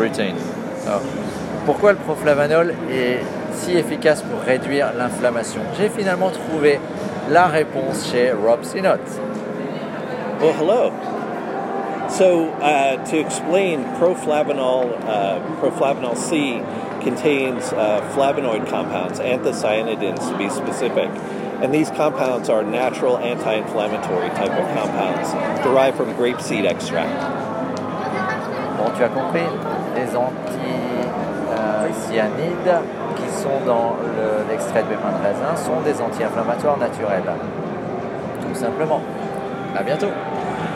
routine. Alors, pourquoi le proflavanol est si efficace pour réduire l'inflammation J'ai finalement trouvé la réponse chez Rob Sinnott. Well, hello. So, uh, to explain, proflavanol, uh, proflavanol C contains uh, flavonoid compounds, anthocyanidins to be specific. And these compounds are natural anti inflammatory type of compounds derived from grapeseed extract. Bon, tu as compris, les anthocyanidins qui sont dans l'extrait de pépins de raisin sont des anti-inflammatoires naturels. Tout simplement. À bientôt